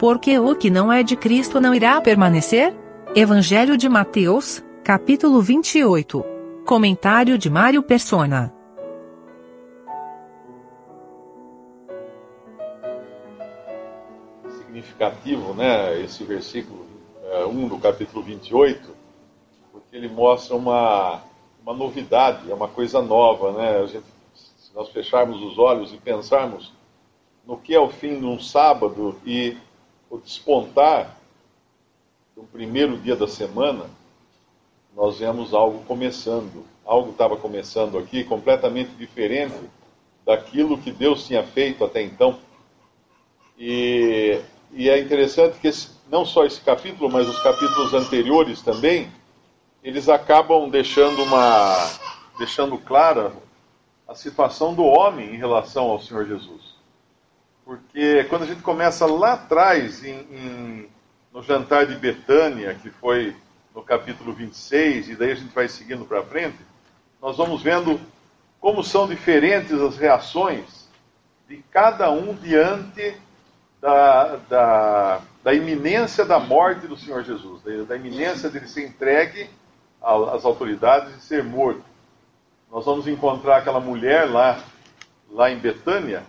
Porque o que não é de Cristo não irá permanecer? Evangelho de Mateus, capítulo 28. Comentário de Mário Persona. Significativo, né, esse versículo 1 é, do capítulo 28, porque ele mostra uma, uma novidade, é uma coisa nova, né? Gente, se nós fecharmos os olhos e pensarmos no que é o fim de um sábado e o despontar do primeiro dia da semana, nós vemos algo começando. Algo estava começando aqui completamente diferente daquilo que Deus tinha feito até então. E, e é interessante que esse, não só esse capítulo, mas os capítulos anteriores também, eles acabam deixando uma deixando clara a situação do homem em relação ao Senhor Jesus. Porque quando a gente começa lá atrás, em, em, no jantar de Betânia, que foi no capítulo 26, e daí a gente vai seguindo para frente, nós vamos vendo como são diferentes as reações de cada um diante da, da, da iminência da morte do Senhor Jesus, da, da iminência dele ser entregue às autoridades e ser morto. Nós vamos encontrar aquela mulher lá, lá em Betânia,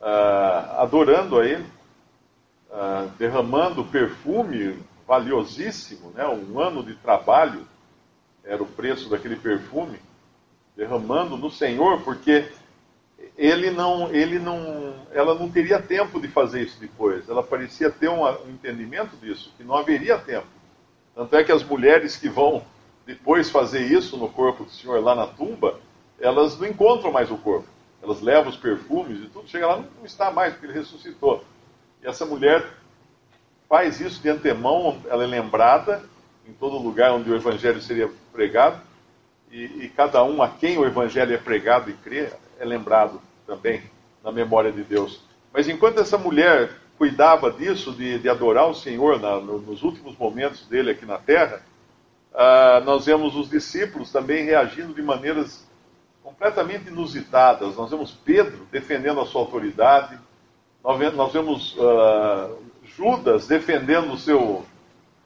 uh, adorando a Ele, uh, derramando perfume valiosíssimo, né? um ano de trabalho era o preço daquele perfume, derramando no Senhor, porque ele não, ele não, ela não teria tempo de fazer isso depois. Ela parecia ter um, um entendimento disso, que não haveria tempo. Tanto é que as mulheres que vão depois fazer isso no corpo do Senhor lá na tumba, elas não encontram mais o corpo elas levam os perfumes e tudo, chega lá, não, está mais, porque ele ressuscitou. E essa mulher faz isso de antemão, ela é lembrada em todo lugar onde o evangelho seria pregado, e, e cada um a quem o evangelho é pregado e crê, é lembrado também na memória de Deus. Mas enquanto essa mulher cuidava disso, de, de adorar o Senhor na, no, nos últimos momentos dele aqui na terra, uh, nós vemos os discípulos também reagindo de maneiras completamente inusitadas. Nós vemos Pedro defendendo a sua autoridade, nós vemos uh, Judas defendendo o seu,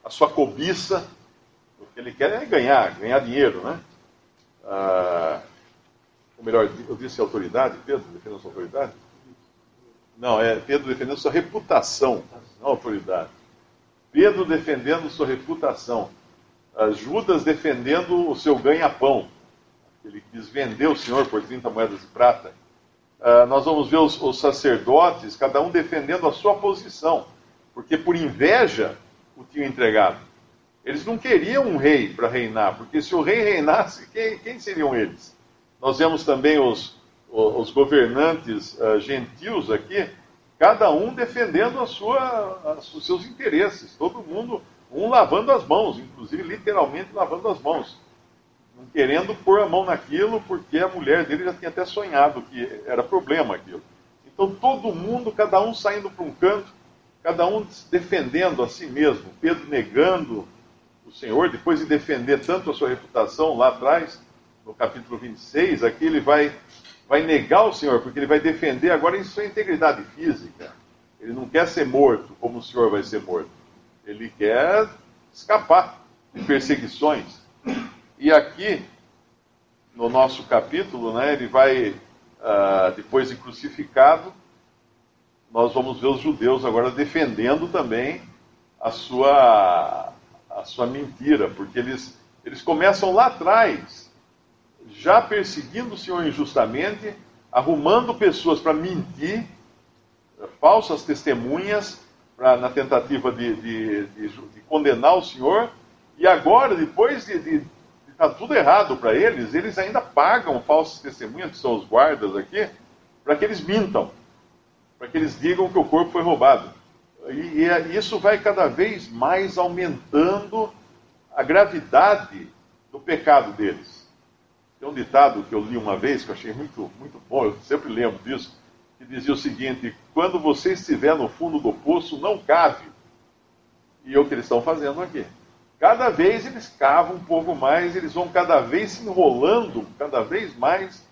a sua cobiça, o que ele quer é ganhar, ganhar dinheiro, né? Uh, ou melhor, eu disse autoridade, Pedro defendendo a sua autoridade? Não, é Pedro defendendo sua reputação, não autoridade. Pedro defendendo sua reputação. Uh, Judas defendendo o seu ganha-pão ele quis vender o Senhor por 30 moedas de prata. Uh, nós vamos ver os, os, sacerdotes, cada um defendendo a sua posição, porque por inveja o tinham entregado. Eles não queriam um rei para reinar, porque se o rei reinasse, quem, quem seriam eles? Nós vemos também os, os governantes uh, gentios aqui, cada um defendendo a sua, os seus interesses, todo mundo, um lavando as mãos, inclusive literalmente lavando as mãos não querendo pôr a mão naquilo, porque a mulher dele já tinha até sonhado que era problema aquilo. Então todo mundo, cada um saindo para um canto, cada um defendendo a si mesmo. Pedro negando o Senhor, depois de defender tanto a sua reputação lá atrás, no capítulo 26, aqui ele vai, vai negar o Senhor, porque ele vai defender agora em sua integridade física. Ele não quer ser morto como o Senhor vai ser morto. Ele quer escapar de perseguições. E aqui, no nosso capítulo, né, ele vai, uh, depois de crucificado, nós vamos ver os judeus agora defendendo também a sua, a sua mentira, porque eles, eles começam lá atrás, já perseguindo o Senhor injustamente, arrumando pessoas para mentir, falsas testemunhas, pra, na tentativa de, de, de, de, condenar o Senhor, e agora, depois de, está tudo errado para eles, eles ainda pagam falsos testemunhas, que são os guardas aqui, para que eles mintam, para que eles digam que o corpo foi roubado. E, e isso vai cada vez mais aumentando a gravidade do pecado deles. Tem um ditado que eu li uma vez, que eu achei muito, muito bom, eu sempre lembro disso, que dizia o seguinte: quando você estiver no fundo do poço, não cave. E é o que eles estão fazendo aqui. Cada vez eles cavam um pouco mais, eles vão cada vez se enrolando, cada vez mais,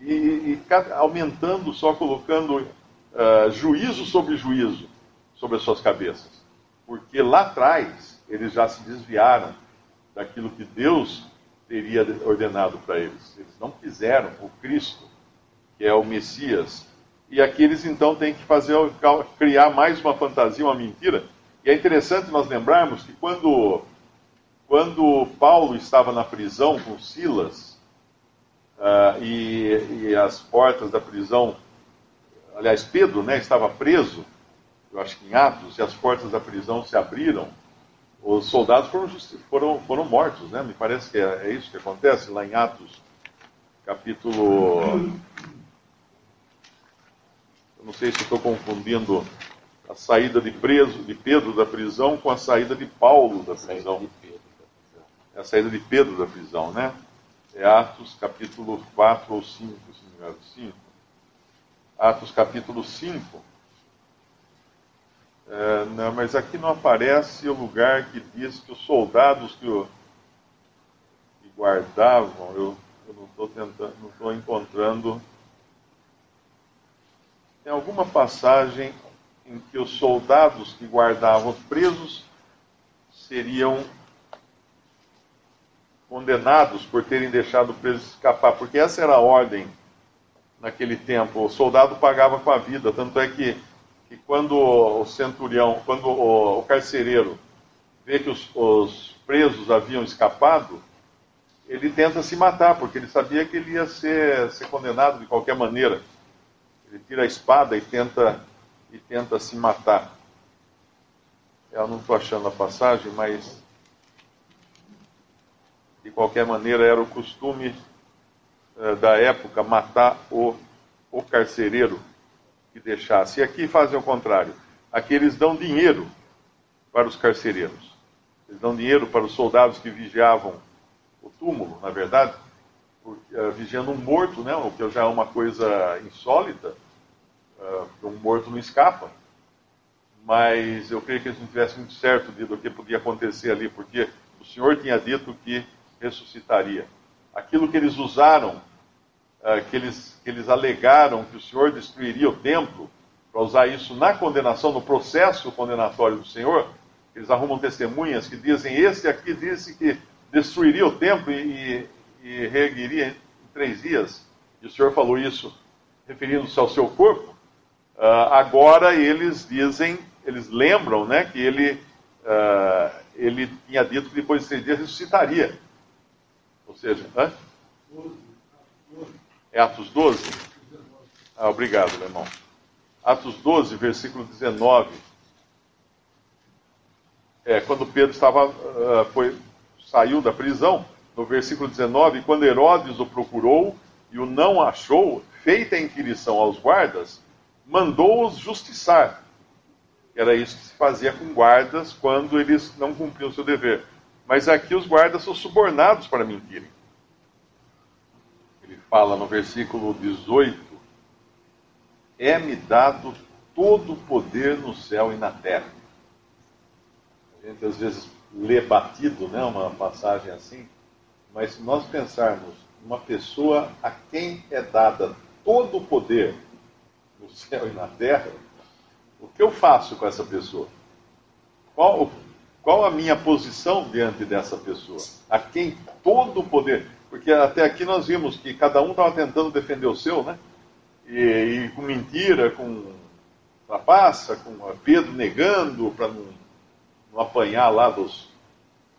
e, e aumentando, só colocando uh, juízo sobre juízo, sobre as suas cabeças. Porque lá atrás eles já se desviaram daquilo que Deus teria ordenado para eles. Eles não quiseram o Cristo, que é o Messias. E aqui eles então têm que fazer criar mais uma fantasia, uma mentira. E é interessante nós lembrarmos que quando quando Paulo estava na prisão com Silas uh, e, e, as portas da prisão, aliás, Pedro né, estava preso, eu acho que em Atos, e as portas da prisão se abriram, os soldados foram, foram, foram mortos, né? Me parece que é, é isso que acontece lá em Atos, capítulo. Eu não sei se estou confundindo a saída de preso de Pedro da prisão com a saída de Paulo da prisão é a saída de Pedro da prisão, né? É Atos capítulo 4 ou 5, se não me engano, 5. Atos capítulo 5. É, não, mas aqui não aparece o lugar que diz que os soldados que, o, que guardavam, eu, eu não estou tentando, não estou encontrando. Tem alguma passagem em que os soldados que guardavam os presos seriam condenados por terem deixado o preso escapar, porque essa era a ordem naquele tempo. O soldado pagava com a vida, tanto é que, que quando o centurião, quando o, o carcereiro vê que os, os, presos haviam escapado, ele tenta se matar, porque ele sabia que ele ia ser, ser condenado de qualquer maneira. Ele tira a espada e tenta, e tenta se matar. Eu não estou achando a passagem, mas de qualquer maneira, era o costume uh, da época matar o, o carcereiro que deixasse. E aqui fazem o contrário. Aqui eles dão dinheiro para os carcereiros. Eles dão dinheiro para os soldados que vigiavam o túmulo, na verdade, porque, uh, vigiando um morto, né, o que já é uma coisa insólita, uh, um morto não escapa. Mas eu creio que eles não tivessem muito certo do que podia acontecer ali, porque o Senhor tinha dito que ressuscitaria. Aquilo que eles usaram, uh, que, eles, que eles alegaram que o Senhor destruiria o templo, para usar isso na condenação, no processo condenatório do Senhor, eles arrumam testemunhas que dizem: Este aqui disse que destruiria o templo e, e, e reerguiria em três dias. E o Senhor falou isso referindo-se ao seu corpo. Uh, agora eles dizem, eles lembram né, que ele, uh, ele tinha dito que depois de três dias ressuscitaria. Ou seja, hã? É Atos 12? Ah, obrigado, meu irmão. Atos 12, versículo 19. É, quando Pedro estava, uh, foi, saiu da prisão, no versículo 19, quando Herodes o procurou e o não achou, feita a inquirição aos guardas, mandou-os justiçar. Era isso que se fazia com guardas quando eles não cumpriam o seu dever. Mas aqui os guardas são subornados para mentirem. Ele fala no versículo 18: É-me dado todo o poder no céu e na terra. A gente às vezes lê batido né, uma passagem assim, mas se nós pensarmos uma pessoa a quem é dada todo o poder no céu e na terra, o que eu faço com essa pessoa? Qual qual a minha posição diante dessa pessoa? A quem todo o poder. Porque até aqui nós vimos que cada um estava tentando defender o seu, né? E, e com mentira, com trapaça, com Pedro negando para não, não, apanhar lá dos,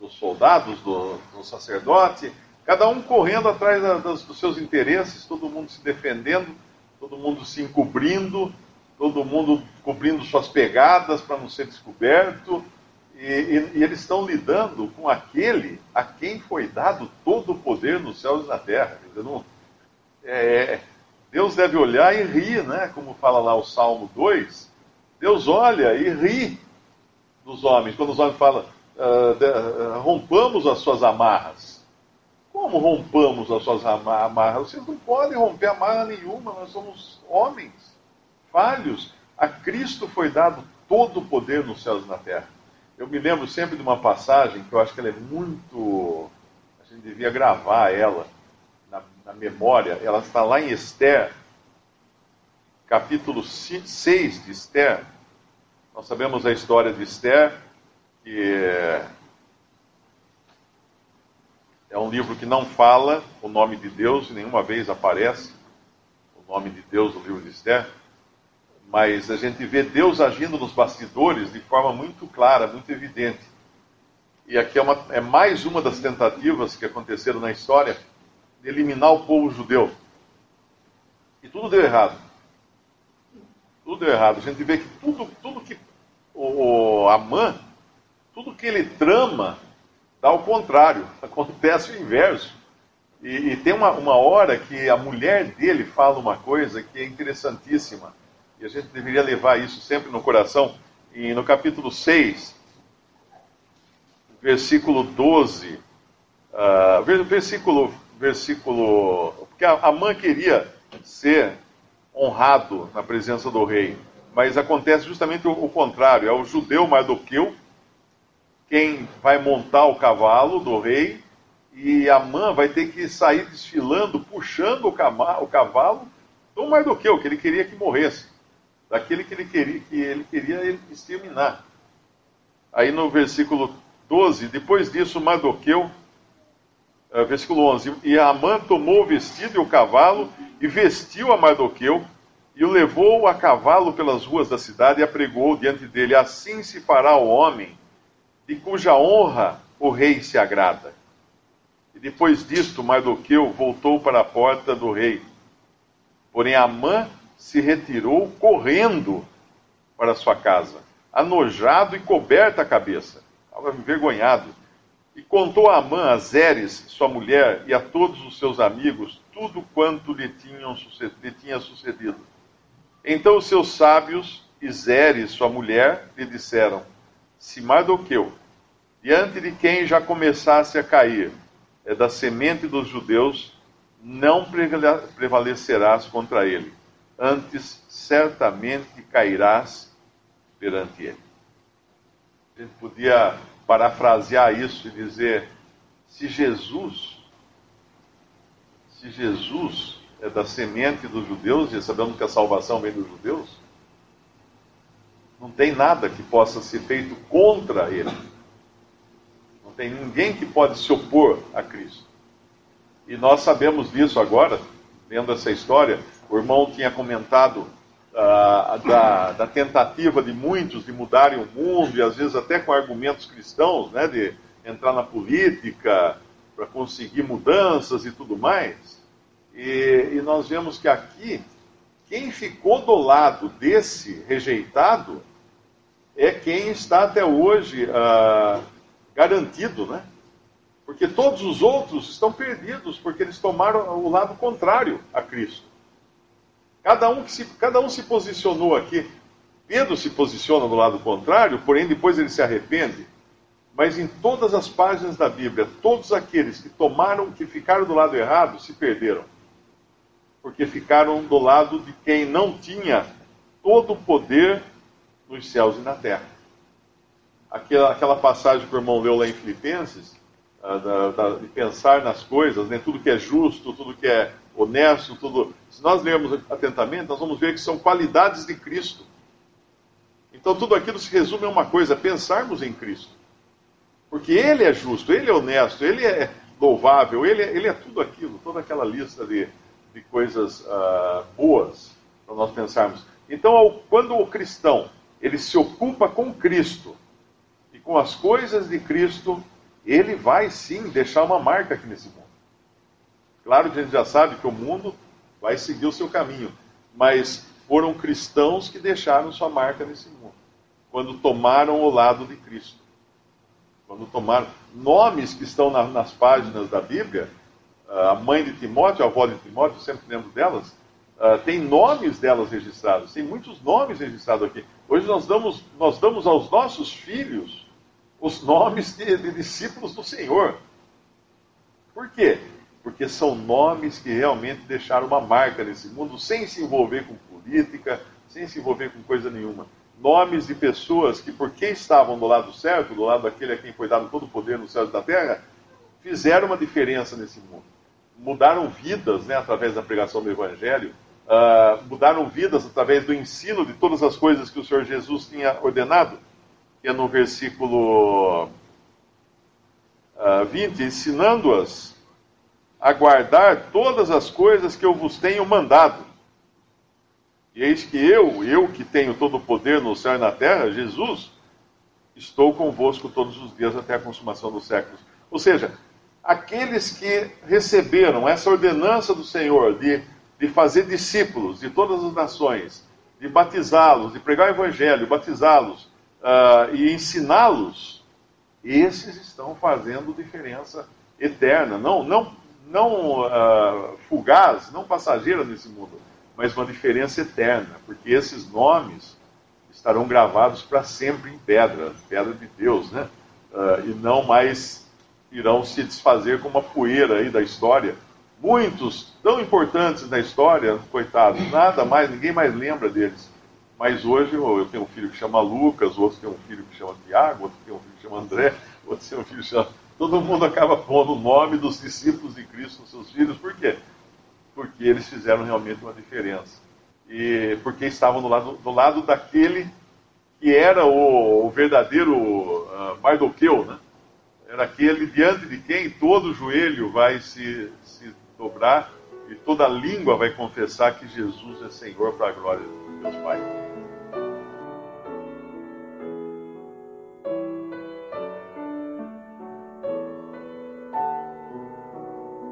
dos soldados, do, do, sacerdote. Cada um correndo atrás da, dos, dos seus interesses, todo mundo se defendendo, todo mundo se encobrindo, todo mundo cobrindo suas pegadas para não ser descoberto e, e, e, eles estão lidando com aquele a quem foi dado todo o poder nos céus e na terra. Dizer, não, é, Deus deve olhar e rir, né? como fala lá o Salmo 2. Deus olha e ri dos homens. Quando os homens falam, uh, de, uh, rompamos as suas amarras. Como rompamos as suas amarras? Vocês não podem romper amarra nenhuma, nós somos homens falhos. A Cristo foi dado todo o poder nos céus e na terra. Eu me lembro sempre de uma passagem que eu acho que ela é muito. A gente devia gravar ela na, na memória. Ela está lá em Esther, capítulo 6 de Esther. Nós sabemos a história de Esther, que é um livro que não fala o nome de Deus, nenhuma vez aparece o nome de Deus no livro de Esther, mas a gente vê Deus agindo nos bastidores de forma muito clara, muito evidente. E aqui é, uma, é mais uma das tentativas que aconteceram na história de eliminar o povo judeu. E tudo deu errado. Tudo deu errado. A gente vê que tudo, tudo que o, o Amã, tudo que ele trama, dá o contrário. Acontece o inverso. E, e tem uma, uma hora que a mulher dele fala uma coisa que é interessantíssima. E a gente deveria levar isso sempre no coração. E no capítulo 6, versículo 12, uh, ah, versículo, versículo. Porque a, mãe queria ser honrado na presença do rei, mas acontece justamente o, o contrário: é o judeu Mardoqueu quem vai montar o cavalo do rei e a mãe vai ter que sair desfilando, puxando o, cama, o cavalo do Mardoqueu, que ele queria que morresse, daquele que ele queria, que ele queria exterminar. Aí no versículo 12, depois disso, Mardoqueu, uh, versículo 11, e Amã tomou o vestido e o cavalo e vestiu a Mardoqueu e o levou a cavalo pelas ruas da cidade e apregou diante dele. Assim se fará o homem de cuja honra o rei se agrada. E depois disto, Mardoqueu voltou para a porta do rei. Porém, Amã se retirou correndo para sua casa, anojado e coberta a cabeça. Estava envergonhado, e contou a Amã, a Zeres, sua mulher, e a todos os seus amigos, tudo quanto lhe, tinham, lhe tinha sucedido. Então os seus sábios e Zeres, sua mulher, lhe disseram, se Mardoqueu, diante de quem já começasse a cair, é da semente dos judeus, não prevalecerás contra ele, antes certamente cairás perante ele. A gente podia parafrasear isso e dizer: se Jesus, se Jesus é da semente dos judeus, e sabemos que a salvação vem dos judeus, não tem nada que possa ser feito contra ele. Não tem ninguém que pode se opor a Cristo. E nós sabemos disso agora, vendo essa história. O irmão tinha comentado da, da, tentativa de muitos de mudarem o mundo, e às vezes até com argumentos cristãos, né, de entrar na política para conseguir mudanças e tudo mais. E, e, nós vemos que aqui, quem ficou do lado desse rejeitado é quem está até hoje uh, garantido, né? Porque todos os outros estão perdidos, porque eles tomaram o lado contrário a Cristo. Cada um, se, cada um se posicionou aqui. Pedro se posiciona do lado contrário, porém depois ele se arrepende. Mas em todas as páginas da Bíblia, todos aqueles que tomaram, que ficaram do lado errado, se perderam. Porque ficaram do lado de quem não tinha todo o poder nos céus e na terra. Aquela, aquela passagem que o irmão leu lá em Filipenses, uh, da, da, de pensar nas coisas, né? tudo que é justo, tudo que é honesto, tudo. Se nós lermos atentamente, nós vamos ver que são qualidades de Cristo. Então tudo aquilo se resume a uma coisa: pensarmos em Cristo. Porque Ele é justo, Ele é honesto, Ele é louvável, Ele é, ele é tudo aquilo, toda aquela lista de, de coisas uh, boas para nós pensarmos. Então, quando o cristão ele se ocupa com Cristo e com as coisas de Cristo, ele vai sim deixar uma marca aqui nesse mundo. Claro que a gente já sabe que o mundo vai seguir o seu caminho, mas foram cristãos que deixaram sua marca nesse mundo, quando tomaram o lado de Cristo. Quando tomaram nomes que estão na, nas páginas da Bíblia, a mãe de Timóteo, a avó de Timóteo, sempre lembro delas, uh, tem nomes delas registrados, tem muitos nomes registrados aqui. Hoje nós damos, nós damos aos nossos filhos os nomes de, de discípulos do Senhor. Por quê? Porque são nomes que realmente deixaram uma marca nesse mundo sem se envolver com política, sem se envolver com coisa nenhuma. Nomes de pessoas que, porque estavam do lado certo, do lado daquele a quem foi dado todo o poder no céu e da terra, fizeram uma diferença nesse mundo. Mudaram vidas né, através da pregação do Evangelho, uh, mudaram vidas através do ensino de todas as coisas que o Senhor Jesus tinha ordenado, que é no versículo uh, 20, ensinando-as a guardar todas as coisas que eu vos tenho mandado. E eis que eu, eu que tenho todo o poder no céu e na terra, Jesus, estou convosco todos os dias até a consumação dos séculos. Ou seja, aqueles que receberam essa ordenança do Senhor de, de fazer discípulos de todas as nações, de batizá-los, de pregar o evangelho, batizá-los uh, e ensiná-los, esses estão fazendo diferença eterna, não, não, não uh, fugaz, não passageira nesse mundo, mas uma diferença eterna, porque esses nomes estarão gravados para sempre em pedra, pedra de Deus, né? Uh, e não mais irão se desfazer como a poeira aí da história. Muitos tão importantes da história, coitados, nada mais, ninguém mais lembra deles. Mas hoje eu tenho um filho que chama Lucas, outro tem um filho que chama Tiago, outro tem um filho que chama André, outro tem um filho que chama. Todo mundo acaba pondo o nome dos discípulos de Cristo nos seus filhos. Por quê? Porque eles fizeram realmente uma diferença. E porque estavam do lado, do lado daquele que era o, o verdadeiro uh, Mardoqueu, né? Era aquele diante de quem todo joelho vai se, se dobrar e toda língua vai confessar que Jesus é Senhor para a glória de Deus Pai.